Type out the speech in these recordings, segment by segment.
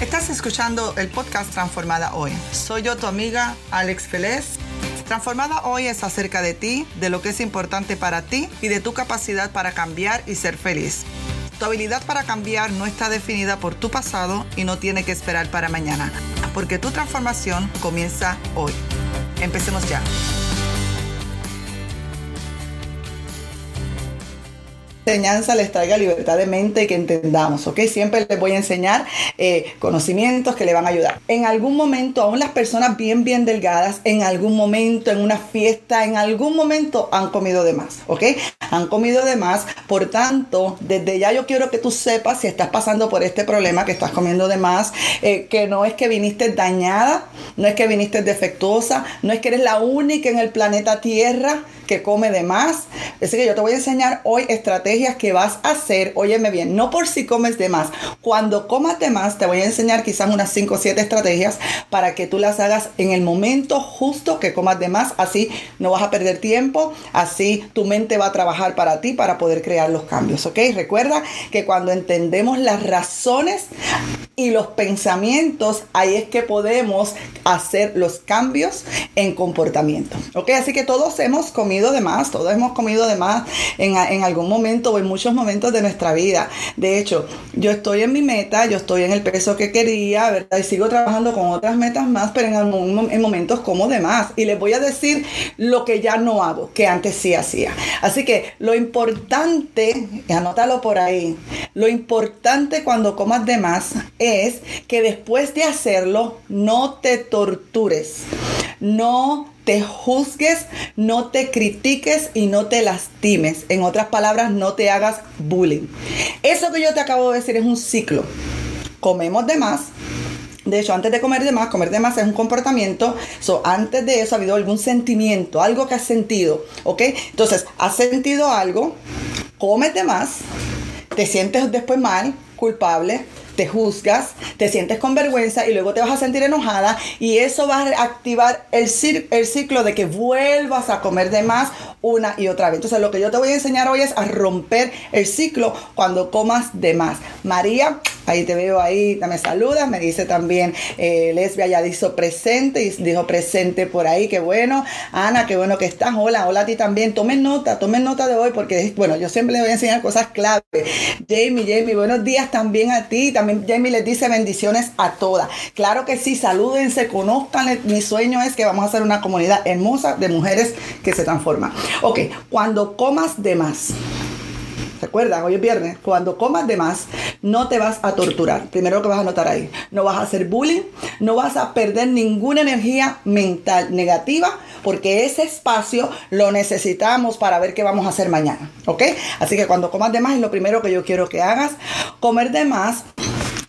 Estás escuchando el podcast Transformada Hoy. Soy yo, tu amiga Alex Feliz. Transformada Hoy es acerca de ti, de lo que es importante para ti y de tu capacidad para cambiar y ser feliz. Tu habilidad para cambiar no está definida por tu pasado y no tiene que esperar para mañana, porque tu transformación comienza hoy. Empecemos ya. Enseñanza les traiga libertad de mente y que entendamos, ¿ok? Siempre les voy a enseñar eh, conocimientos que le van a ayudar. En algún momento, aún las personas bien, bien delgadas, en algún momento, en una fiesta, en algún momento han comido de más, ¿ok? Han comido de más, por tanto, desde ya yo quiero que tú sepas si estás pasando por este problema, que estás comiendo de más, eh, que no es que viniste dañada, no es que viniste defectuosa, no es que eres la única en el planeta Tierra que come de más. Así que yo te voy a enseñar hoy estrategias que vas a hacer, óyeme bien, no por si comes de más. Cuando comas de más, te voy a enseñar quizás unas 5 o 7 estrategias para que tú las hagas en el momento justo que comas de más. Así no vas a perder tiempo, así tu mente va a trabajar para ti para poder crear los cambios, ¿ok? Recuerda que cuando entendemos las razones y los pensamientos, ahí es que podemos hacer los cambios en comportamiento, ¿ok? Así que todos hemos comido de más, todos hemos comido de más en, en algún momento o en muchos momentos de nuestra vida. De hecho, yo estoy en mi meta, yo estoy en el peso que quería, ¿verdad? Y sigo trabajando con otras metas más, pero en, en momentos como de más. Y les voy a decir lo que ya no hago, que antes sí hacía. Así que lo importante, y anótalo por ahí, lo importante cuando comas de más que después de hacerlo no te tortures, no te juzgues, no te critiques y no te lastimes. En otras palabras, no te hagas bullying. Eso que yo te acabo de decir es un ciclo. Comemos de más, de hecho, antes de comer de más, comer de más es un comportamiento. So, antes de eso ha habido algún sentimiento, algo que has sentido, ¿ok? Entonces, has sentido algo, comes de más, te sientes después mal, culpable, te juzgas, te sientes con vergüenza y luego te vas a sentir enojada y eso va a activar el, el ciclo de que vuelvas a comer de más una y otra vez. Entonces lo que yo te voy a enseñar hoy es a romper el ciclo cuando comas de más. María, ahí te veo ahí, me saludas, me dice también eh, Lesbia ya dijo presente y dijo presente por ahí, qué bueno. Ana, qué bueno que estás. Hola, hola a ti también. Tomen nota, tomen nota de hoy porque, bueno, yo siempre les voy a enseñar cosas clave. Jamie, Jamie, buenos días también a ti. También Jamie les dice bendiciones a todas. Claro que sí, salúdense, conozcan. Mi sueño es que vamos a hacer una comunidad hermosa de mujeres que se transforman. Ok, cuando comas de más. Recuerda, hoy es viernes, cuando comas de más, no te vas a torturar. Primero que vas a notar ahí, no vas a hacer bullying, no vas a perder ninguna energía mental negativa, porque ese espacio lo necesitamos para ver qué vamos a hacer mañana, ¿ok? Así que cuando comas de más es lo primero que yo quiero que hagas. Comer de más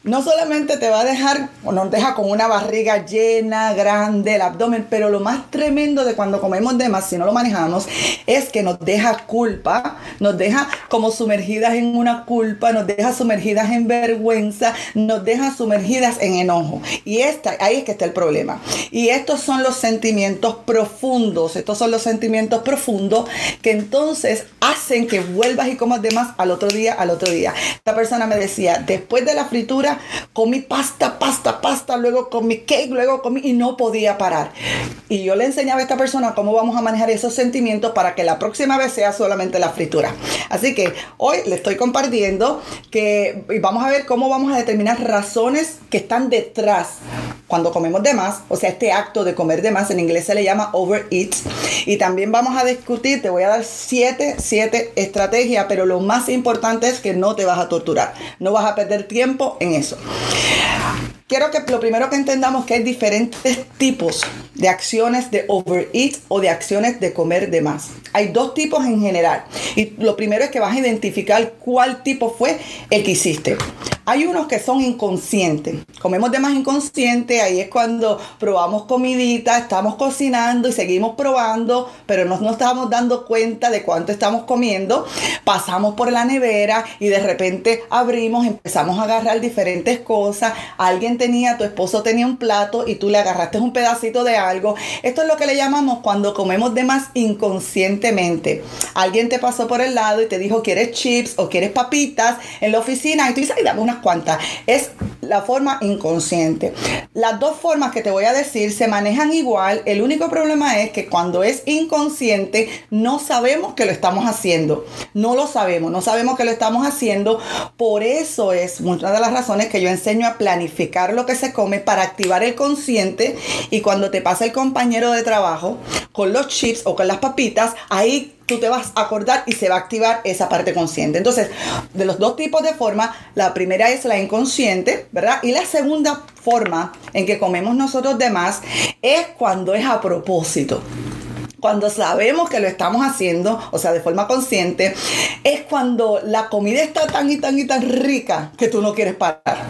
no solamente te va a dejar nos deja con una barriga llena, grande, el abdomen, pero lo más tremendo de cuando comemos de más, si no lo manejamos, es que nos deja culpa, nos deja como sumergidas en una culpa, nos deja sumergidas en vergüenza, nos deja sumergidas en enojo. Y esta, ahí es que está el problema. Y estos son los sentimientos profundos, estos son los sentimientos profundos que entonces hacen que vuelvas y comas de más al otro día, al otro día. Esta persona me decía, después de la fritura, comí pasta, pasta, pasta, luego comí cake, luego comí y no podía parar. Y yo le enseñaba a esta persona cómo vamos a manejar esos sentimientos para que la próxima vez sea solamente la fritura. Así que hoy le estoy compartiendo que vamos a ver cómo vamos a determinar razones que están detrás cuando comemos de más, o sea, este acto de comer de más en inglés se le llama overeat. Y también vamos a discutir, te voy a dar siete, siete estrategias, pero lo más importante es que no te vas a torturar, no vas a perder tiempo en eso. Yeah. Quiero que lo primero que entendamos que hay diferentes tipos de acciones de overeat o de acciones de comer de más. Hay dos tipos en general. Y lo primero es que vas a identificar cuál tipo fue el que hiciste. Hay unos que son inconscientes. Comemos de más inconsciente, ahí es cuando probamos comidita, estamos cocinando y seguimos probando, pero no nos estamos dando cuenta de cuánto estamos comiendo. Pasamos por la nevera y de repente abrimos, empezamos a agarrar diferentes cosas. Alguien tenía, tu esposo tenía un plato y tú le agarraste un pedacito de algo. Esto es lo que le llamamos cuando comemos de más inconscientemente. Alguien te pasó por el lado y te dijo, ¿quieres chips o quieres papitas en la oficina? Y tú dices, ay, dame unas cuantas. Es la forma inconsciente. Las dos formas que te voy a decir se manejan igual. El único problema es que cuando es inconsciente no sabemos que lo estamos haciendo. No lo sabemos, no sabemos que lo estamos haciendo. Por eso es una de las razones que yo enseño a planificar lo que se come para activar el consciente y cuando te pasa el compañero de trabajo con los chips o con las papitas, ahí tú te vas a acordar y se va a activar esa parte consciente. Entonces, de los dos tipos de forma, la primera es la inconsciente, ¿verdad? Y la segunda forma en que comemos nosotros demás es cuando es a propósito cuando sabemos que lo estamos haciendo, o sea, de forma consciente, es cuando la comida está tan y tan y tan rica que tú no quieres parar.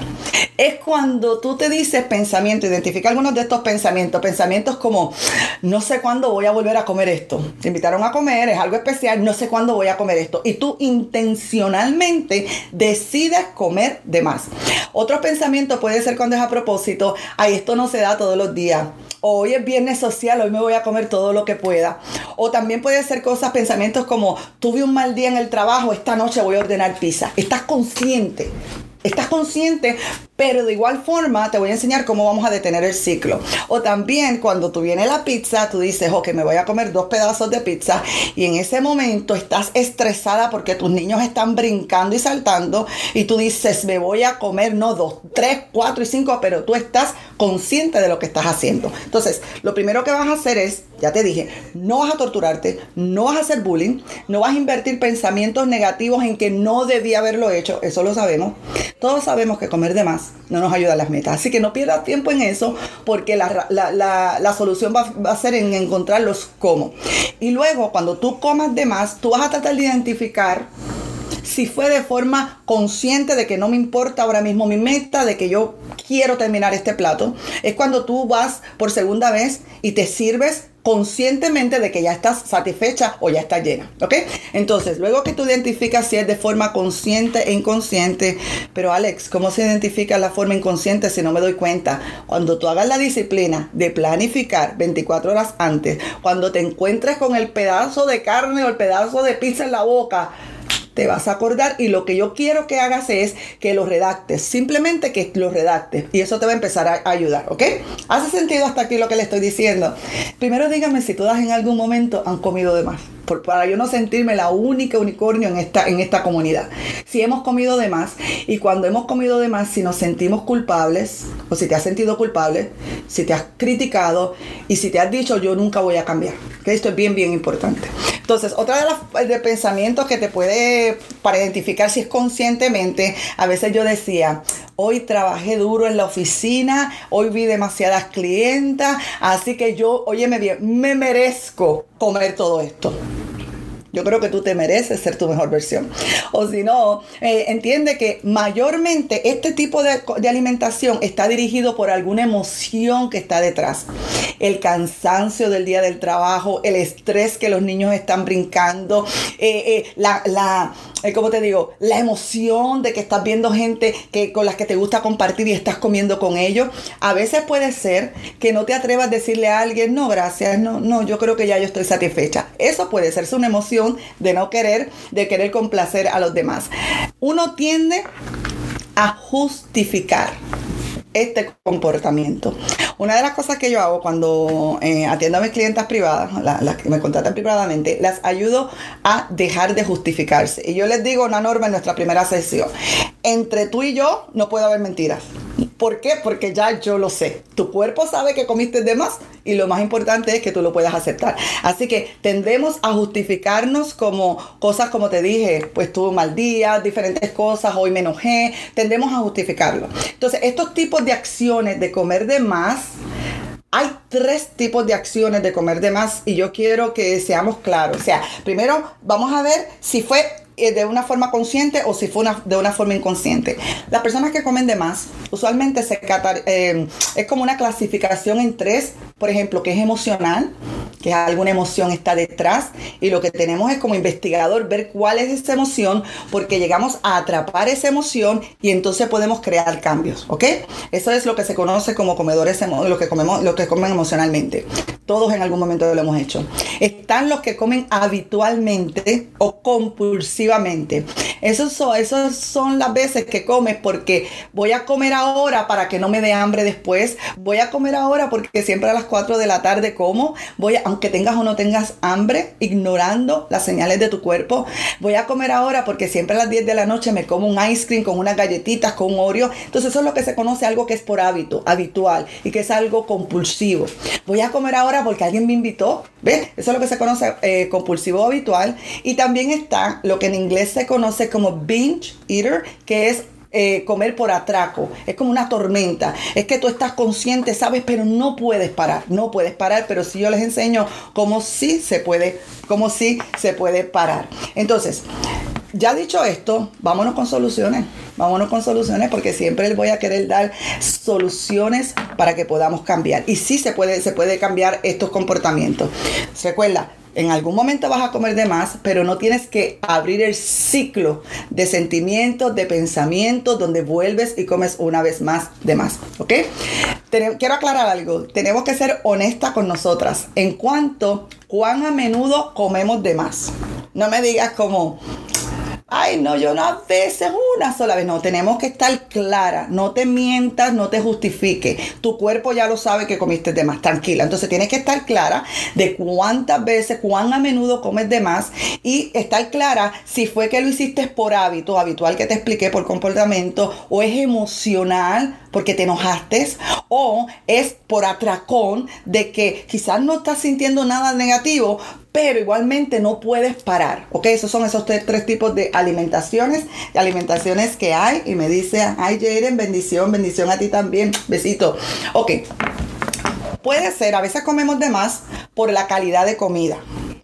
Es cuando tú te dices pensamiento, identifica algunos de estos pensamientos, pensamientos como, no sé cuándo voy a volver a comer esto. Te invitaron a comer, es algo especial, no sé cuándo voy a comer esto. Y tú intencionalmente decides comer de más. Otro pensamiento puede ser cuando es a propósito, ay, esto no se da todos los días hoy es viernes social, hoy me voy a comer todo lo que pueda. O también puede ser cosas, pensamientos como, tuve un mal día en el trabajo, esta noche voy a ordenar pizza. Estás consciente Estás consciente, pero de igual forma te voy a enseñar cómo vamos a detener el ciclo. O también cuando tú vienes la pizza, tú dices, ok, me voy a comer dos pedazos de pizza y en ese momento estás estresada porque tus niños están brincando y saltando y tú dices, me voy a comer no dos, tres, cuatro y cinco, pero tú estás consciente de lo que estás haciendo. Entonces, lo primero que vas a hacer es, ya te dije, no vas a torturarte, no vas a hacer bullying, no vas a invertir pensamientos negativos en que no debía haberlo hecho, eso lo sabemos. Todos sabemos que comer de más no nos ayuda las metas. Así que no pierdas tiempo en eso porque la, solución va, va, a ser en encontrar los cómo. Y luego, cuando tú comas de más, tú vas a tratar de identificar si fue de forma consciente de que no me importa ahora mismo mi meta, de que yo quiero terminar este plato, es cuando tú vas por segunda vez y te sirves conscientemente de que ya estás satisfecha o ya está llena, ¿ok? Entonces, luego que tú identificas si es de forma consciente e inconsciente, pero Alex, ¿cómo se identifica la forma inconsciente si no me doy cuenta? Cuando tú hagas la disciplina de planificar 24 horas antes, cuando te encuentres con el pedazo de carne o el pedazo de pizza en la boca, te vas a acordar y lo que yo quiero que hagas es que lo redactes, simplemente que lo redactes y eso te va a empezar a ayudar, ¿ok? ¿Hace sentido hasta aquí lo que le estoy diciendo? Primero dígame si todas en algún momento han comido de más para yo no sentirme la única unicornio en esta, en esta comunidad. Si hemos comido de más y cuando hemos comido de más, si nos sentimos culpables o si te has sentido culpable, si te has criticado y si te has dicho yo nunca voy a cambiar. Esto es bien, bien importante. Entonces, otra de de pensamientos que te puede, para identificar si es conscientemente, a veces yo decía, hoy trabajé duro en la oficina, hoy vi demasiadas clientas, así que yo, óyeme bien, me merezco comer todo esto. Yo creo que tú te mereces ser tu mejor versión. O si no, eh, entiende que mayormente este tipo de, alimentación está dirigido por alguna emoción que está detrás. El cansancio del día del trabajo, el estrés que los niños están brincando, eh, eh, la, la ¿cómo te digo? La emoción de que estás viendo gente que, con las que te gusta compartir y estás comiendo con ellos. A veces puede ser que no te atrevas a decirle a alguien, no, gracias, no, no, yo creo que ya yo estoy satisfecha. Eso puede ser una emoción de no querer, de querer complacer a los demás. Uno tiende a justificar este comportamiento. Una de las cosas que yo hago cuando eh, atiendo a mis clientas privadas, las que me contratan privadamente, las ayudo a dejar de justificarse. Y yo les digo una norma en nuestra primera sesión. Entre tú y yo no puede haber mentiras. ¿Por qué? Porque ya yo lo sé. Tu cuerpo sabe que comiste de más y lo más importante es que tú lo puedas aceptar. Así que tendemos a justificarnos como cosas como te dije, pues tuve un mal día, diferentes cosas, hoy me enojé, tendemos a justificarlo. Entonces, estos tipos de acciones de comer de más, hay tres tipos de acciones de comer de más y yo quiero que seamos claros. O sea, primero vamos a ver si fue eh, de una forma consciente o si fue de una forma inconsciente. Las personas que comen de más, usualmente se eh, es como una clasificación en tres, por ejemplo, que es emocional, que alguna emoción está detrás y lo que tenemos es como investigador ver cuál es esa emoción porque llegamos a atrapar esa emoción y entonces podemos crear cambios, ¿ok? Eso es lo que se conoce como comedores, lo que comemos, lo que comen emocionalmente. Todos en algún momento lo hemos hecho. Están los que comen habitualmente o compulsivamente. Esos son, esos son las veces que comes porque voy a comer ahora para que no me dé hambre después. Voy a comer ahora porque siempre a las 4 de la tarde como. Voy a, aunque tengas o no tengas hambre, ignorando las señales de tu cuerpo. Voy a comer ahora porque siempre a las 10 de la noche me como un ice cream con unas galletitas, con un Oreo. Entonces eso es lo que se conoce algo que es por hábito, habitual y que es algo compulsivo. Voy a comer ahora porque alguien me invitó. ¿Ves? Eso es lo que se conoce eh, compulsivo habitual. Y también está lo que en inglés se conoce como binge eater, que es eh, comer por atraco. Es como una tormenta. Es que tú estás consciente, sabes, pero no puedes parar. No puedes parar, pero si yo les enseño cómo sí se puede, cómo sí se puede parar. Entonces, ya dicho esto, vámonos con soluciones. Vámonos con soluciones porque siempre les voy a querer dar soluciones para que podamos cambiar. Y sí se puede, se puede cambiar estos comportamientos. Recuerda, en algún momento vas a comer de más, pero no tienes que abrir el ciclo de sentimientos, de pensamientos, donde vuelves y comes una vez más de más. ¿Ok? Quiero aclarar algo. Tenemos que ser honestas con nosotras en cuanto cuán a menudo comemos de más. No me digas como, ay, no, yo no a veces una sola vez. No, tenemos que estar clara. No te mientas, no te justifique. Tu cuerpo ya lo sabe que comiste de más. Tranquila. Entonces tienes que estar clara de cuántas veces, cuán a menudo comes de más y estar clara si fue que lo hiciste por hábito, habitual que te expliqué por comportamiento, o es emocional porque te enojaste, o es por atracón de que quizás no estás sintiendo nada negativo, pero igualmente no puedes parar. ¿Ok? Esos son esos tres, tipos de alimentaciones, de alimentaciones que hay. Y me dice, ay Jaden, bendición, bendición a ti también. Besito. Ok. Puede ser, a veces comemos de más por la calidad de comida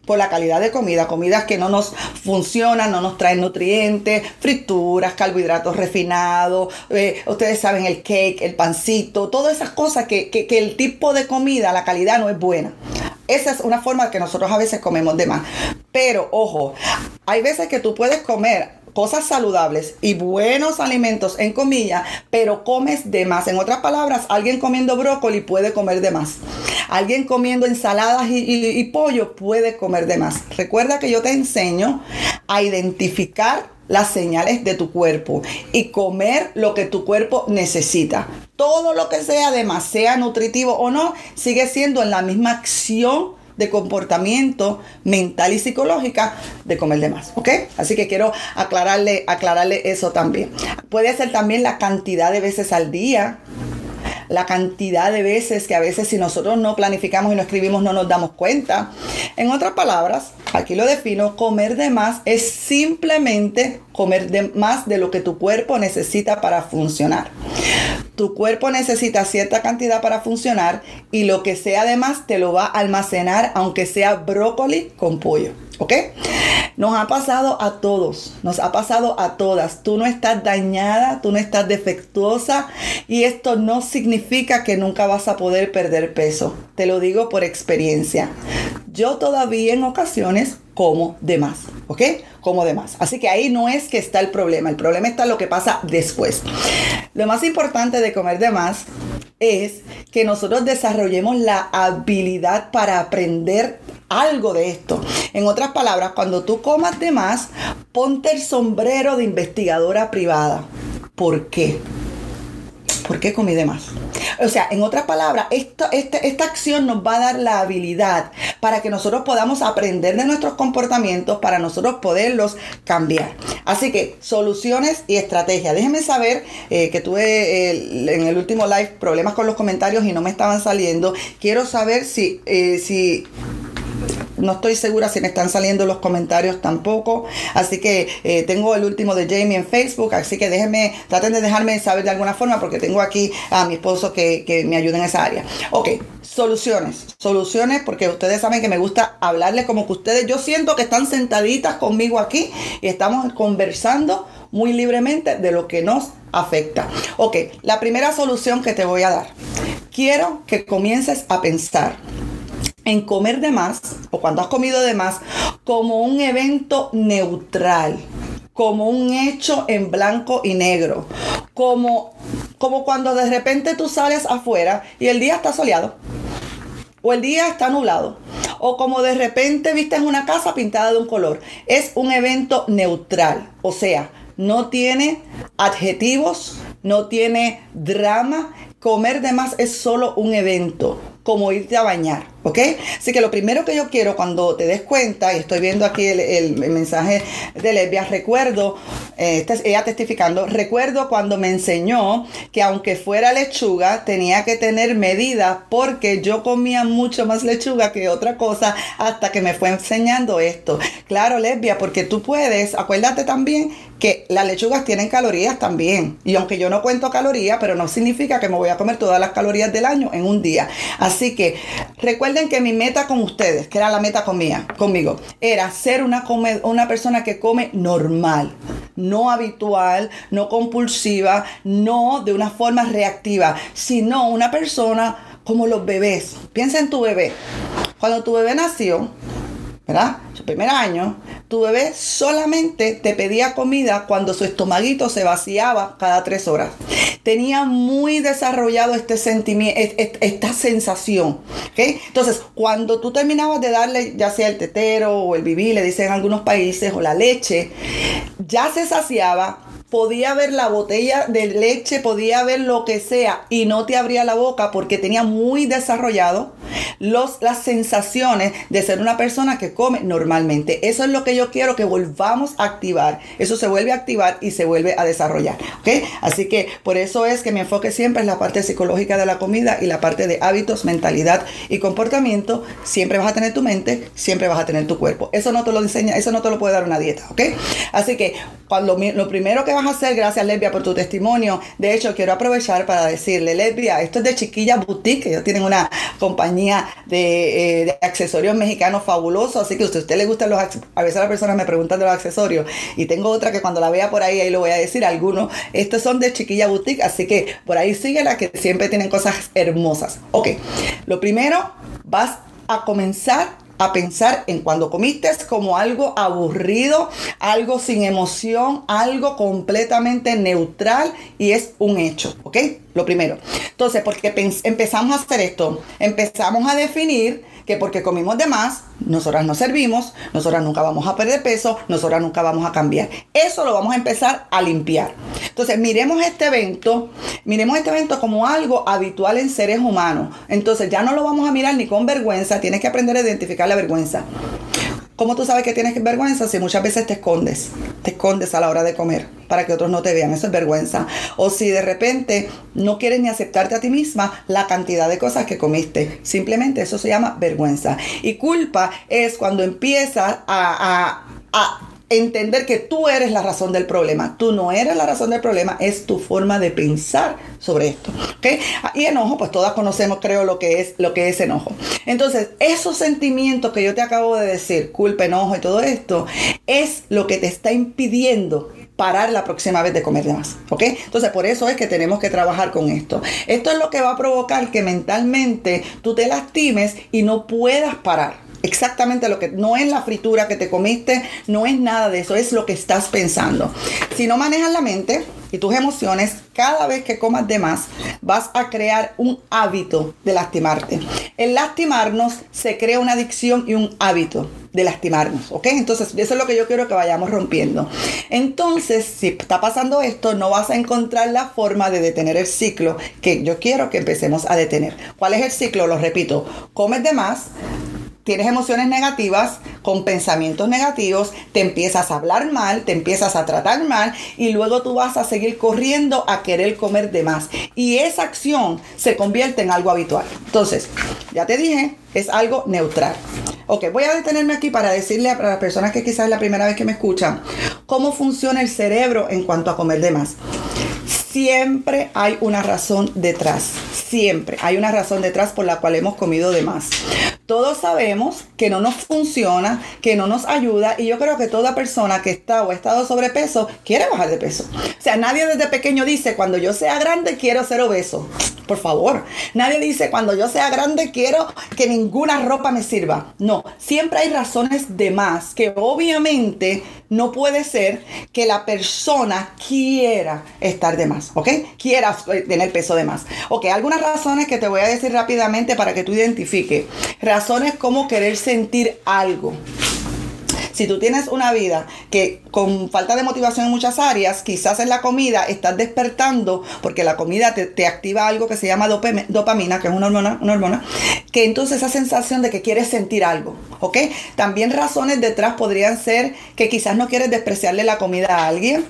por la calidad de comida, comidas que no nos funcionan, no nos traen nutrientes, frituras, carbohidratos refinados, eh, ustedes saben el cake, el pancito, todas esas cosas que, que el tipo de comida, la calidad no es buena. Esa es una forma que nosotros a veces comemos de más. Pero ojo, hay veces que tú puedes comer cosas saludables y buenos alimentos en comillas, pero comes de más. En otras palabras, alguien comiendo brócoli puede comer de más. Alguien comiendo ensaladas y, pollo puede comer de más. Recuerda que yo te enseño a identificar las señales de tu cuerpo y comer lo que tu cuerpo necesita. Todo lo que sea de más, sea nutritivo o no, sigue siendo en la misma acción comportamiento mental y psicológica de comer de más, ¿ok? Así que quiero aclararle, aclararle eso también. Puede ser también la cantidad de veces al día la cantidad de veces que a veces si nosotros no planificamos y no escribimos no nos damos cuenta. En otras palabras, aquí lo defino, comer de más es simplemente comer de más de lo que tu cuerpo necesita para funcionar. Tu cuerpo necesita cierta cantidad para funcionar y lo que sea de más te lo va a almacenar aunque sea brócoli con pollo. ¿Ok? Nos ha pasado a todos, nos ha pasado a todas. Tú no estás dañada, tú no estás defectuosa y esto no significa que nunca vas a poder perder peso. Te lo digo por experiencia. Yo todavía en ocasiones como de más, ¿ok? Como de más. Así que ahí no es que está el problema, el problema está lo que pasa después. Lo más importante de comer de más es que nosotros desarrollemos la habilidad para aprender algo de esto. En otras palabras, cuando tú comas de más, ponte el sombrero de investigadora privada. ¿Por qué? ¿Por qué comí de más? O sea, en otras palabras, esta, esta, acción nos va a dar la habilidad para que nosotros podamos aprender de nuestros comportamientos, para nosotros poderlos cambiar. Así que soluciones y estrategias. Déjenme saber eh, que tuve en el último live problemas con los comentarios y no me estaban saliendo. Quiero saber si, eh, si no estoy segura si me están saliendo los comentarios tampoco. Así que eh, tengo el último de Jamie en Facebook. Así que déjenme, traten de dejarme saber de alguna forma porque tengo aquí a mi esposo que, que me ayuda en esa área. Ok, soluciones. Soluciones porque ustedes saben que me gusta hablarles como que ustedes, yo siento que están sentaditas conmigo aquí y estamos conversando muy libremente de lo que nos afecta. Ok, la primera solución que te voy a dar. Quiero que comiences a pensar en comer de más o cuando has comido de más como un evento neutral, como un hecho en blanco y negro, como, como cuando de repente tú sales afuera y el día está soleado o el día está nublado o como de repente vistes una casa pintada de un color. Es un evento neutral, o sea, no tiene adjetivos, no tiene drama. Comer de más es solo un evento, como irte a bañar. ¿Ok? Así que lo primero que yo quiero cuando te des cuenta, y estoy viendo aquí el, mensaje de Lesbia, recuerdo, eh, ella testificando, recuerdo cuando me enseñó que aunque fuera lechuga, tenía que tener medidas porque yo comía mucho más lechuga que otra cosa hasta que me fue enseñando esto. Claro, Lesbia, porque tú puedes, acuérdate también que las lechugas tienen calorías también. Y aunque yo no cuento calorías, pero no significa que me voy a comer todas las calorías del año en un día. Así que recuerda que mi meta con ustedes, que era la meta conmigo, era ser una, una persona que come normal, no habitual, no compulsiva, no de una forma reactiva, sino una persona como los bebés. Piensa en tu bebé. Cuando tu bebé nació, ¿verdad? Su primer año, tu bebé solamente te pedía comida cuando su estomaguito se vaciaba cada tres horas. Tenía muy desarrollado este sentimiento, esta sensación. Entonces, cuando tú terminabas de darle ya sea el tetero o el bibí, le dicen en algunos países, o la leche, ya se saciaba podía ver la botella de leche, podía ver lo que sea y no te abría la boca porque tenía muy desarrollado los, las sensaciones de ser una persona que come normalmente. Eso es lo que yo quiero que volvamos a activar. Eso se vuelve a activar y se vuelve a desarrollar. ¿ok? Así que por eso es que mi enfoque siempre es la parte psicológica de la comida y la parte de hábitos, mentalidad y comportamiento. Siempre vas a tener tu mente, siempre vas a tener tu cuerpo. Eso no te lo enseña, eso no te lo puede dar una dieta. ¿ok? Así que cuando lo primero que vas a hacer, gracias Lesbia por tu testimonio. De hecho, quiero aprovechar para decirle, Lesbia, esto es de Chiquilla Boutique, ellos tienen una compañía de, eh, accesorios mexicanos fabulosos, así que si a usted le gustan los a veces las personas me preguntan de los accesorios y tengo otra que cuando la vea por ahí, ahí lo voy a decir, algunos, estos son de Chiquilla Boutique, así que por ahí síguela que siempre tienen cosas hermosas. Ok, lo primero, vas a comenzar a pensar en cuando comiste como algo aburrido, algo sin emoción, algo completamente neutral y es un hecho, ¿ok? Lo primero. Entonces, porque empezamos a hacer esto, empezamos a definir que porque comimos de más, nosotras no servimos, nosotras nunca vamos a perder peso, nosotras nunca vamos a cambiar. Eso lo vamos a empezar a limpiar. Entonces, miremos este evento, miremos este evento como algo habitual en seres humanos. Entonces, ya no lo vamos a mirar ni con vergüenza, tienes que aprender a identificar la vergüenza. ¿Cómo tú sabes que tienes vergüenza? Si muchas veces te escondes, te escondes a la hora de comer para que otros no te vean, eso es vergüenza. O si de repente no quieres ni aceptarte a ti misma la cantidad de cosas que comiste, simplemente eso se llama vergüenza. Y culpa es cuando empiezas a, a entender que tú eres la razón del problema. Tú no eres la razón del problema, es tu forma de pensar sobre esto. ¿okay? Y enojo, pues todas conocemos, creo, lo que es lo que es enojo. Entonces, esos sentimientos que yo te acabo de decir, culpa, enojo y todo esto, es lo que te está impidiendo parar la próxima vez de comer de más. ¿Ok? Entonces, por eso es que tenemos que trabajar con esto. Esto es lo que va a provocar que mentalmente tú te lastimes y no puedas parar exactamente lo que no es la fritura que te comiste, no es nada de eso, es lo que estás pensando. Si no manejas la mente y tus emociones, cada vez que comas de más, vas a crear un hábito de lastimarte. El lastimarnos se crea una adicción y un hábito de lastimarnos, ¿ok? Entonces, eso es lo que yo quiero que vayamos rompiendo. Entonces, si está pasando esto, no vas a encontrar la forma de detener el ciclo que yo quiero que empecemos a detener. ¿Cuál es el ciclo? Lo repito, comes de más, tienes emociones negativas, con pensamientos negativos, te empiezas a hablar mal, te empiezas a tratar mal y luego tú vas a seguir corriendo a querer comer de más. Y esa acción se convierte en algo habitual. Entonces, ya te dije, es algo neutral. Ok, voy a detenerme aquí para decirle a las personas que quizás es la primera vez que me escuchan cómo funciona el cerebro en cuanto a comer de más. Siempre hay una razón detrás, siempre hay una razón detrás por la cual hemos comido de más. Todos sabemos que no nos funciona, que no nos ayuda y yo creo que toda persona que está o ha estado sobrepeso quiere bajar de peso. O sea, nadie desde pequeño dice, cuando yo sea grande quiero ser obeso. por favor. Nadie dice, cuando yo sea grande quiero que ninguna ropa me sirva. No, siempre hay razones de más que obviamente no puede ser que la persona quiera estar de más, ¿ok? Quiera tener peso de más. Ok, algunas razones que te voy a decir rápidamente para que tú identifiques. Razones como querer sentir algo. Si tú tienes una vida que con falta de motivación en muchas áreas, quizás en la comida estás despertando, porque la comida te, activa algo que se llama dopamina, que es una hormona, una hormona, que entonces esa sensación de que quieres sentir algo, ¿ok? También razones detrás podrían ser que quizás no quieres despreciarle la comida a alguien,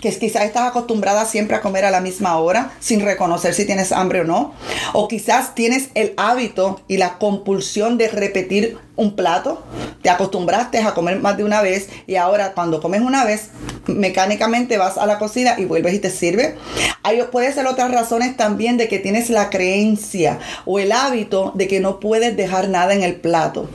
que quizás estás acostumbrada siempre a comer a la misma hora sin reconocer si tienes hambre o no. O quizás tienes el hábito y la compulsión de repetir un plato, te acostumbraste a comer más de una vez y ahora cuando comes una vez, mecánicamente vas a la cocina y vuelves y te sirve. Hay, puede ser otras razones también de que tienes la creencia o el hábito de que no puedes dejar nada en el plato.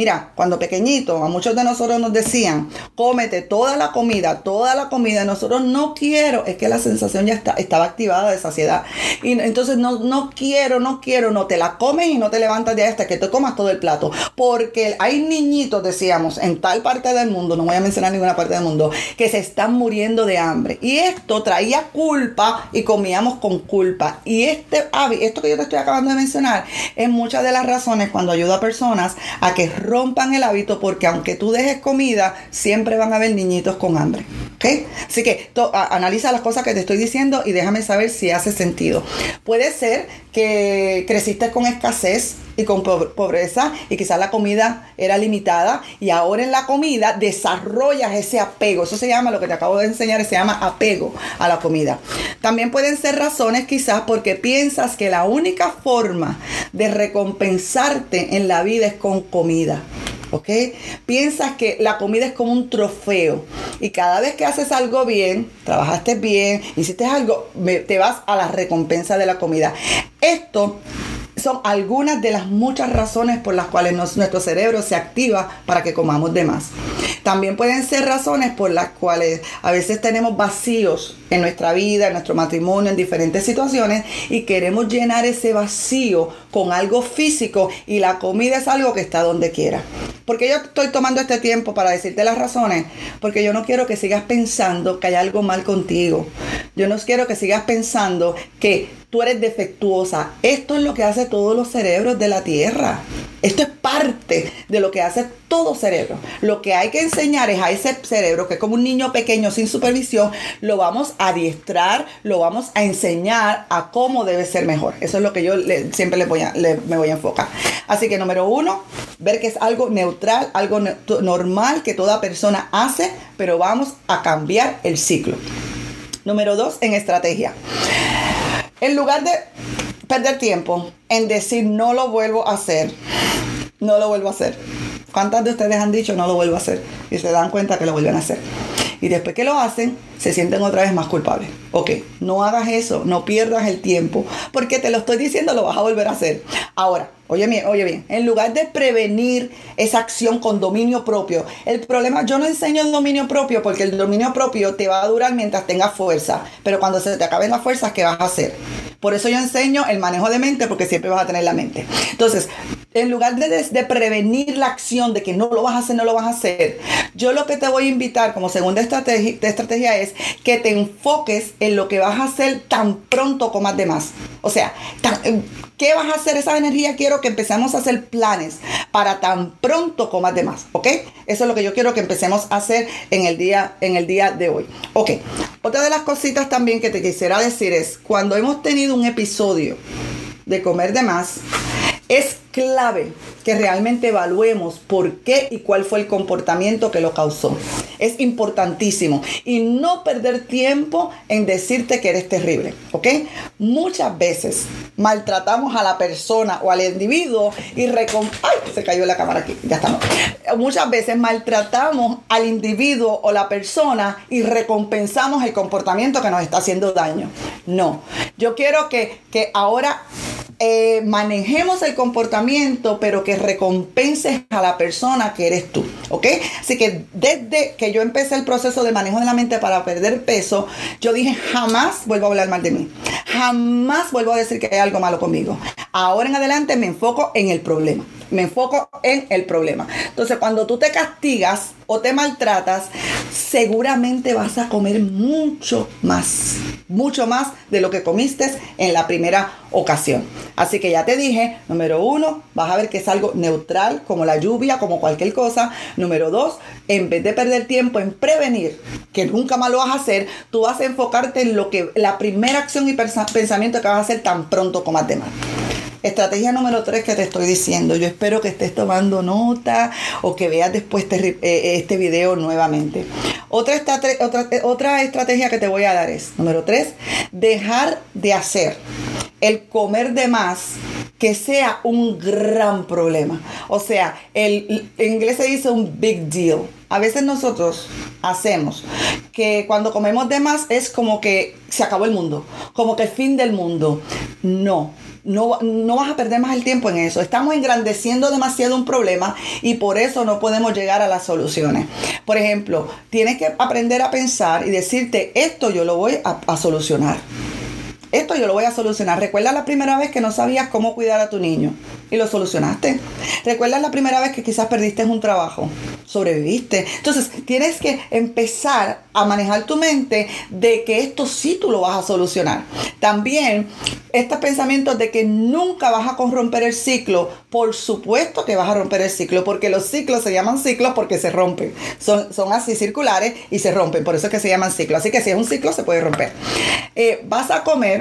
Mira, cuando pequeñito, a muchos de nosotros nos decían, cómete toda la comida, toda la comida. Nosotros no quiero, es que la sensación ya está, estaba activada de saciedad. Y entonces no, no quiero, no quiero, no te la comes y no te levantas de hasta que te comas todo el plato. Porque que hay niñitos, decíamos, en tal parte del mundo, no voy a mencionar ninguna parte del mundo, que se están muriendo de hambre. Y esto traía culpa y comíamos con culpa. Y este esto que yo te estoy acabando de mencionar, es muchas de las razones cuando ayudo a personas a que rompan el hábito, porque aunque tú dejes comida, siempre van a haber niñitos con hambre. ¿Ok? Así que analiza las cosas que te estoy diciendo y déjame saber si hace sentido. Puede ser que creciste con escasez y con pobreza y quizás la comida era limitada y ahora en la comida desarrollas ese apego. Eso se llama, lo que te acabo de enseñar, se llama apego a la comida. También pueden ser razones quizás porque piensas que la única forma de recompensarte en la vida es con comida. ¿Ok? Piensas que la comida es como un trofeo y cada vez que haces algo bien, trabajaste bien, hiciste algo, te vas a la recompensa de la comida. Esto son algunas de las muchas razones por las cuales nuestro cerebro se activa para que comamos de más. También pueden ser razones por las cuales a veces tenemos vacíos en nuestra vida, en nuestro matrimonio, en diferentes situaciones y queremos llenar ese vacío con algo físico y la comida es algo que está donde quiera. Porque yo estoy tomando este tiempo para decirte las razones, porque yo no quiero que sigas pensando que hay algo mal contigo. Yo no quiero que sigas pensando que tú eres defectuosa. Esto es lo que hace todos los cerebros de la Tierra. Esto es parte de lo que hace todo cerebro. Lo que hay que enseñar es a ese cerebro que es como un niño pequeño sin supervisión, lo vamos a adiestrar, lo vamos a enseñar a cómo debe ser mejor. Eso es lo que yo siempre le voy a, me voy a enfocar. Así que número uno, ver que es algo neutral, algo normal que toda persona hace, pero vamos a cambiar el ciclo. Número dos, en estrategia. En lugar de perder tiempo en decir no lo vuelvo a hacer, no lo vuelvo a hacer. ¿Cuántas de ustedes han dicho no lo vuelvo a hacer? Y se dan cuenta que lo vuelven a hacer. Y después que lo hacen, se sienten otra vez más culpables. Ok, no hagas eso, no pierdas el tiempo, porque te lo estoy diciendo, lo vas a volver a hacer. Ahora, oye bien, oye bien, en lugar de prevenir esa acción con dominio propio, el problema, yo no enseño el dominio propio porque el dominio propio te va a durar mientras tengas fuerza, pero cuando se te acaben las fuerzas, ¿qué vas a hacer? Por eso yo enseño el manejo de mente, porque siempre vas a tener la mente. Entonces, en lugar de, prevenir la acción de que no lo vas a hacer, no lo vas a hacer, yo lo que te voy a invitar como segunda estrategia, estrategia es que te enfoques en lo que vas a hacer tan pronto de más. O sea, eh, ¿qué vas a hacer? Esa energía quiero que empecemos a hacer planes para tan pronto comas de más, ¿ok? Eso es lo que yo quiero que empecemos a hacer en el día, en el día de hoy. Ok, otra de las cositas también que te quisiera decir es, cuando hemos tenido un episodio de comer de más, es clave que realmente evaluemos por qué y cuál fue el comportamiento que lo causó. Es importantísimo. Y no perder tiempo en decirte que eres terrible. ¿Ok? Muchas veces maltratamos a la persona o al individuo y recom... ¡Ay! Se cayó la cámara aquí. Ya estamos. Muchas veces maltratamos al individuo o la persona y recompensamos el comportamiento que nos está haciendo daño. No. Yo quiero que, que ahora eh, manejemos el comportamiento, pero que recompenses a la persona que eres tú, ¿ok? Así que desde que yo empecé el proceso de manejo de la mente para perder peso, yo dije, jamás vuelvo a hablar mal de mí. jamás vuelvo a decir que hay algo malo conmigo. Ahora en adelante me enfoco en el problema. Me enfoco en el problema. Entonces, cuando tú te castigas o te maltratas, seguramente vas a comer mucho más. Mucho más de lo que comiste en la primera ocasión. Así que ya te dije, número uno, vas a ver que es algo neutral, como la lluvia, como cualquier cosa. Número dos, en vez de perder tiempo en prevenir, que nunca más lo vas a hacer, tú vas a enfocarte en lo que la primera acción y pensamiento que vas a hacer tan pronto como de Estrategia número tres que te estoy diciendo. Yo espero que estés tomando nota o que veas después este, eh, este video nuevamente. Otra, otra, otra estrategia que te voy a dar es, número tres, dejar de hacer el comer de más que sea un gran problema. O sea, el, en inglés se dice un big deal. A veces nosotros hacemos que cuando comemos de más es como que se acabó el mundo, como que el fin del mundo. No, no, no, vas a perder más el tiempo en eso. Estamos engrandeciendo demasiado un problema y por eso no podemos llegar a las soluciones. Por ejemplo, tienes que aprender a pensar y decirte, esto yo lo voy a solucionar. Esto yo lo voy a solucionar. ¿Recuerdas la primera vez que no sabías cómo cuidar a tu niño? Y lo solucionaste. ¿Recuerdas la primera vez que quizás perdiste un trabajo? Sobreviviste. Entonces, tienes que empezar a manejar tu mente de que esto sí tú lo vas a solucionar. También, estos pensamientos de que nunca vas a corromper el ciclo, por supuesto que vas a romper el ciclo, porque los ciclos se llaman ciclos porque se rompen. Son, son así circulares y se rompen, por eso es que se llaman ciclos. Así que si es un ciclo, se puede romper. Eh, vas a comer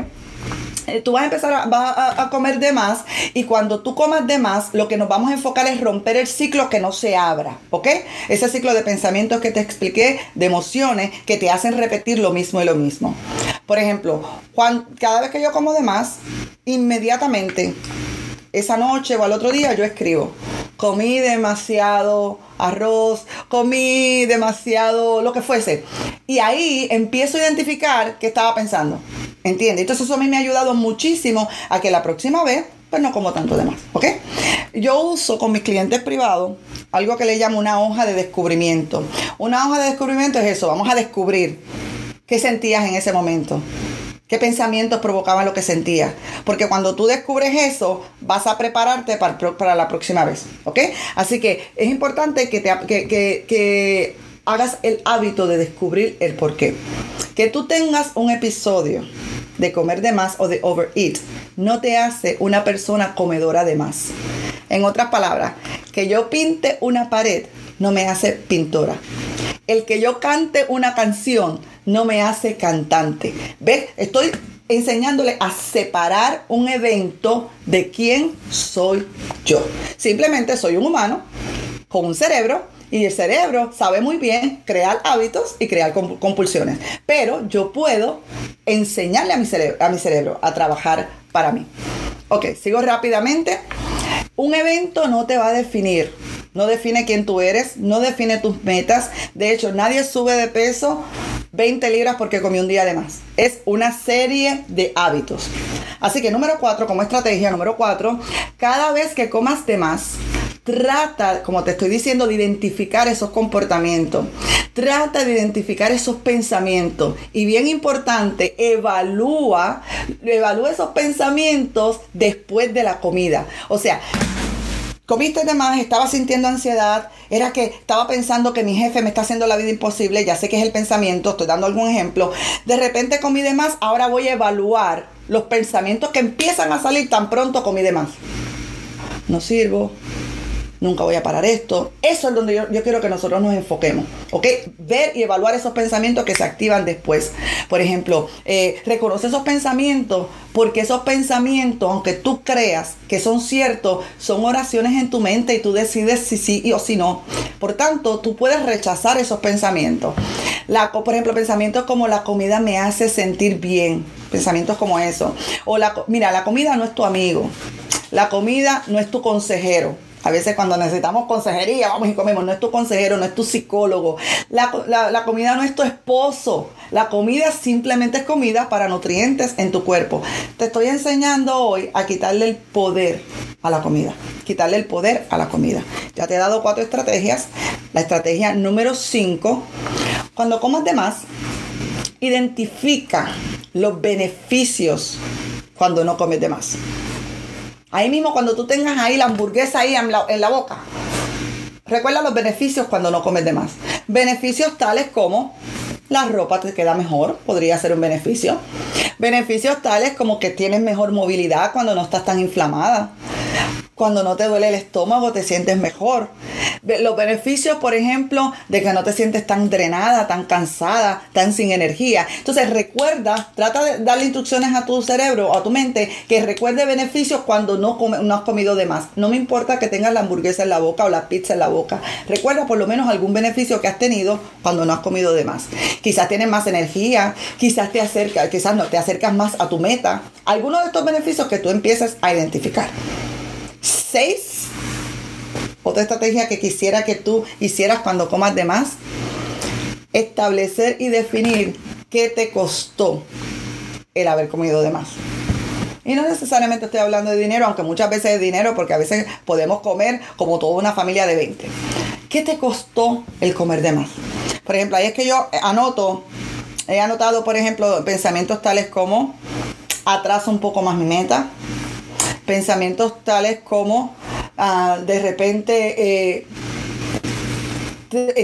tú vas a empezar a, comer de más y cuando tú comas de más, lo que nos vamos a enfocar es romper el ciclo que no se abra, ¿ok? Ese ciclo de pensamientos que te expliqué, de emociones que te hacen repetir lo mismo y lo mismo. Por ejemplo, cada vez que yo como de más, inmediatamente, esa noche o al otro día, yo escribo, comí demasiado arroz, comí demasiado, lo que fuese. Y ahí empiezo a identificar qué estaba pensando. ¿Entiendes? Entonces eso a mí me ha ayudado muchísimo a que la próxima vez pues no como tanto de más, ¿ok? Yo uso con mis clientes privados algo que le llamo una hoja de descubrimiento. Una hoja de descubrimiento es eso, vamos a descubrir qué sentías en ese momento. ¿Qué pensamientos provocaban lo que sentías? Porque cuando tú descubres eso, vas a prepararte para, la próxima vez. ¿Ok? Así que es importante que, te, que, que hagas el hábito de descubrir el por qué. Que tú tengas un episodio de comer de más o de overeat no te hace una persona comedora de más. En otras palabras, que yo pinte una pared no me hace pintora. El que yo cante una canción no me hace cantante. ¿Ves? Estoy enseñándole a separar un evento de quién soy yo. Simplemente soy un humano con un cerebro y el cerebro sabe muy bien crear hábitos y crear compulsiones. Pero yo puedo enseñarle a mi cerebro a, mi cerebro a trabajar para mí. Ok, sigo rápidamente. Un evento no te va a definir. No define quién tú eres, no define tus metas. De hecho, nadie sube de peso 20 libras porque comió un día de más. Es una serie de hábitos. Así que número 4, como estrategia, número 4, cada vez que comas de más, Trata, como te estoy diciendo, de identificar esos comportamientos. Trata de identificar esos pensamientos. Y bien importante, evalúa, evalúa esos pensamientos después de la comida. O sea, comiste de más, estaba sintiendo ansiedad, era que estaba pensando que mi jefe me está haciendo la vida imposible, ya sé que es el pensamiento, estoy dando algún ejemplo. De repente comí de más, ahora voy a evaluar los pensamientos que empiezan a salir tan pronto comí de más. No sirvo, nunca voy a parar esto. Eso es donde yo, quiero que nosotros nos enfoquemos, ¿ok? Ver y evaluar esos pensamientos que se activan después. Por ejemplo, eh, reconoce esos pensamientos porque esos pensamientos, aunque tú creas que son ciertos, son oraciones en tu mente y tú decides si sí o si no. Por tanto, tú puedes rechazar esos pensamientos. La, por ejemplo, pensamientos como la comida me hace sentir bien. Pensamientos como eso. O la, mira, la comida no es tu amigo. La comida no es tu consejero. A veces cuando necesitamos consejería, vamos y comemos. No es tu consejero, no es tu psicólogo. La, comida no es tu esposo. La comida simplemente es comida para nutrientes en tu cuerpo. Te estoy enseñando hoy a quitarle el poder a la comida. Quitarle el poder a la comida. Ya te he dado cuatro estrategias. La estrategia número cinco. Cuando comas de más, identifica los beneficios cuando no comes de más. Ahí mismo cuando tú tengas ahí la hamburguesa ahí en la, en la boca, recuerda los beneficios cuando no comes de más. Beneficios tales como la ropa te queda mejor, podría ser un beneficio. Beneficios tales como que tienes mejor movilidad cuando no estás tan inflamada. Cuando no te duele el estómago, te sientes mejor. Los beneficios, por ejemplo, de que no te sientes tan drenada, tan cansada, tan sin energía. Entonces recuerda, trata de darle instrucciones a tu cerebro o a tu mente que recuerde beneficios cuando no, no has comido de más. No me importa que tengas la hamburguesa en la boca o la pizza en la boca. Recuerda por lo menos algún beneficio que has tenido cuando no has comido de más. Quizás tienes más energía, quizás te acercas, quizás no, te acercas más a tu meta. Algunos de estos beneficios que tú empieces a identificar. Seis, otra estrategia que quisiera que tú hicieras cuando comas de más, establecer y definir qué te costó el haber comido de más. Y no necesariamente estoy hablando de dinero, aunque muchas veces es dinero, porque a veces podemos comer como toda una familia de 20. ¿Qué te costó el comer de más? Por ejemplo, ahí es que yo anoto, he anotado, por ejemplo, pensamientos tales como atraso un poco más mi meta, pensamientos tales como ah, de repente eh,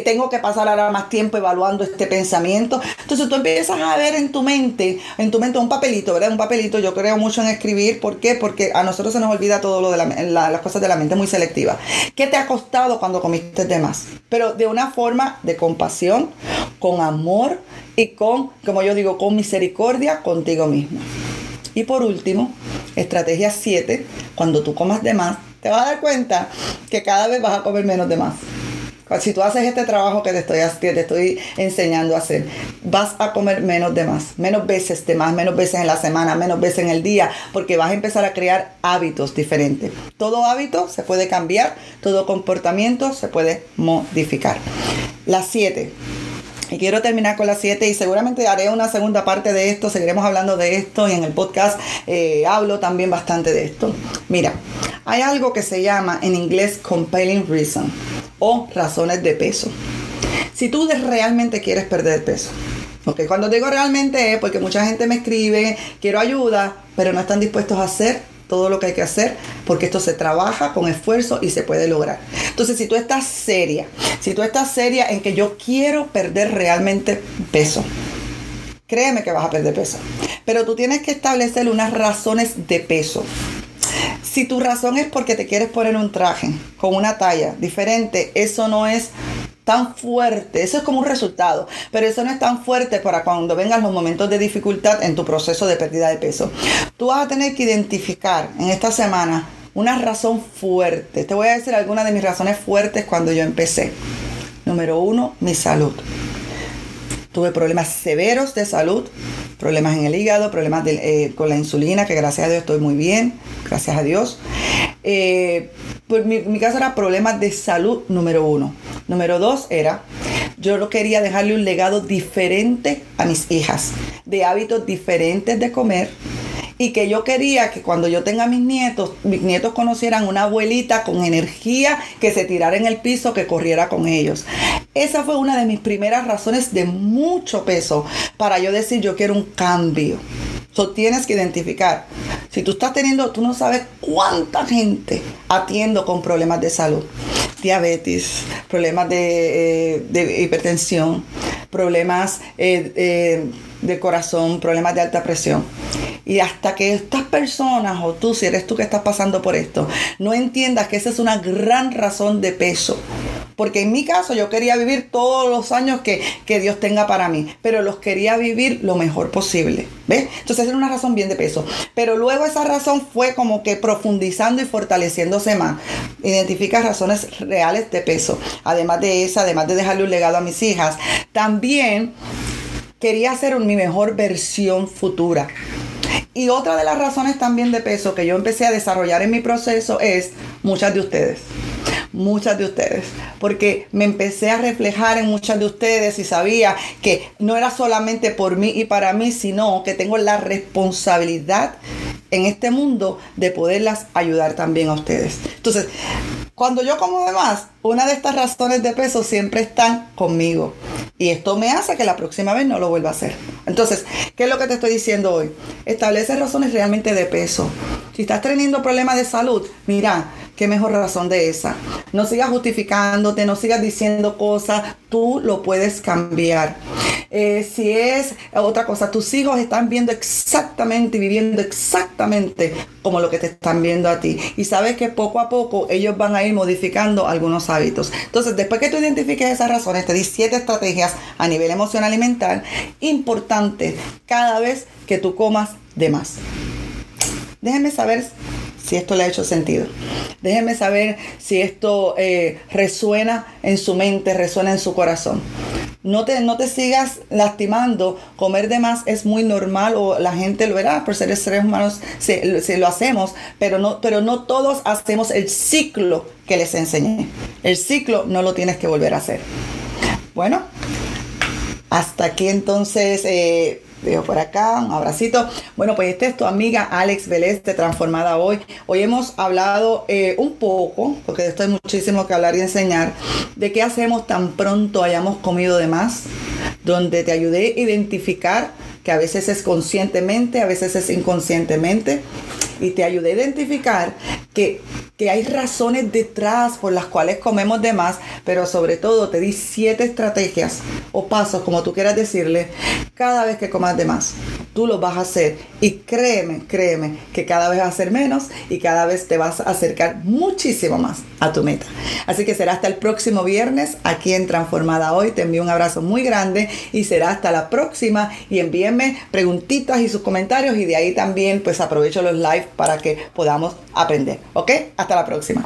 tengo que pasar ahora más tiempo evaluando este pensamiento. Entonces tú empiezas a ver en tu mente, en tu mente un papelito, ¿verdad? Un papelito, yo creo mucho en escribir. ¿Por qué? Porque a nosotros se nos olvida todo lo de las cosas de la mente muy selectiva. ¿Qué te ha costado cuando comiste de más? Pero de una forma de compasión, con amor y con, como yo digo, con misericordia contigo mismo. Y por último, estrategia 7, cuando tú comas de más, te vas a dar cuenta que cada vez vas a comer menos de más. Si tú haces este trabajo que te estoy, te estoy enseñando a hacer, vas a comer menos de más, menos veces de más, menos veces en la semana, menos veces en el día, porque vas a empezar a crear hábitos diferentes. Todo hábito se puede cambiar, todo comportamiento se puede modificar. Las 7 y quiero terminar con las 7 y seguramente haré una segunda parte de esto, seguiremos hablando de esto y en el podcast eh, hablo también bastante de esto. Mira, hay algo que se llama en inglés compelling reason o razones de peso. Si tú realmente quieres perder peso, porque cuando digo realmente es porque mucha gente me escribe, quiero ayuda, pero no están dispuestos a hacer todo lo que hay que hacer, porque esto se trabaja con esfuerzo y se puede lograr. Entonces, si tú estás seria, si tú estás seria en que yo quiero perder realmente peso, créeme que vas a perder peso. Pero tú tienes que establecer unas razones de peso. Si tu razón es porque te quieres poner un traje con una talla diferente, eso no es tan fuerte, eso es como un resultado, pero eso no es tan fuerte para cuando vengan los momentos de dificultad en tu proceso de pérdida de peso. Tú vas a tener que identificar en esta semana una razón fuerte. Te voy a decir algunas de mis razones fuertes cuando yo empecé. Número uno, mi salud. Tuve problemas severos de salud, problemas en el hígado, problemas eh, con la insulina, que gracias a Dios estoy muy bien, gracias a Dios. Eh, pues mi, caso era problemas de salud número uno. Número dos era, yo quería dejarle un legado diferente a mis hijas, de hábitos diferentes de comer, y que yo quería que cuando yo tenga mis nietos, mis nietos conocieran una abuelita con energía que se tirara en el piso, que corriera con ellos. Esa fue una de mis primeras razones de mucho peso para yo decir yo quiero un cambio. So, tienes que identificar. Si tú estás teniendo, tú no sabes cuánta gente atiendo con problemas de salud. Diabetes, problemas de, eh, hipertensión, problemas eh, eh, de corazón, problemas de alta presión. Y hasta que estas personas, o tú, si eres tú que estás pasando por esto, no entiendas que esa es una gran razón de peso. Porque en mi caso yo quería vivir todos los años que, que Dios tenga para mí, pero los quería vivir lo mejor posible. ¿Ves? Entonces era una razón bien de peso. Pero luego esa razón fue como que profundizando y fortaleciéndose más. Identifica razones reales de peso. Además de esa, además de dejarle un legado a mis hijas, también quería ser mi mejor versión futura. Y otra de las razones también de peso que yo empecé a desarrollar en mi proceso es muchas de ustedes. Muchas de ustedes. Porque me empecé a reflejar en muchas de ustedes y sabía que no era solamente por mí y para mí, sino que tengo la responsabilidad en este mundo de poderlas ayudar también a ustedes. Entonces, cuando yo como de más, una de estas razones de peso siempre están conmigo. Y esto me hace que la próxima vez no lo vuelva a hacer. Entonces, ¿qué es lo que te estoy diciendo hoy? Establece razones realmente de peso. Si estás teniendo problemas de salud, mira, qué mejor razón de esa. No sigas justificándote, no sigas diciendo cosas, tú lo puedes cambiar. Eh, si es otra cosa, tus hijos están viendo exactamente y viviendo exactamente como lo que te están viendo a ti. Y sabes que poco a poco ellos van a ir modificando algunos hábitos. Entonces, después que tú identifiques esas razones, te di siete estrategias a nivel emocional y mental importantes cada vez que tú comas de más. Déjenme saber si esto le ha hecho sentido. Déjenme saber si esto eh, resuena en su mente, resuena en su corazón. No te, no te sigas lastimando. Comer de más es muy normal o la gente lo verá por ser seres humanos, se, lo hacemos, pero no, pero no todos hacemos el ciclo que les enseñé. El ciclo no lo tienes que volver a hacer. Bueno, hasta aquí entonces eh, Veo por acá, un abracito. Bueno, pues esta es tu amiga Alex Vélez de Transformada Hoy. Hoy hemos hablado eh, un poco, porque de esto hay muchísimo que hablar y enseñar, de qué hacemos tan pronto hayamos comido de más, donde te ayudé a identificar que a veces es conscientemente, a veces es inconscientemente, y te ayudé a identificar que, que, hay razones detrás por las cuales comemos de más, pero sobre todo te di siete estrategias o pasos, como tú quieras decirle, cada vez que comas de más. Tú lo vas a hacer y créeme, créeme que cada vez vas a hacer menos y cada vez te vas a acercar muchísimo más a tu meta. Así que será hasta el próximo viernes aquí en Transformada Hoy. Te envío un abrazo muy grande y será hasta la próxima y envíenme preguntitas y sus comentarios y de ahí también pues aprovecho los live para que podamos aprender. ¿Ok? Hasta la próxima.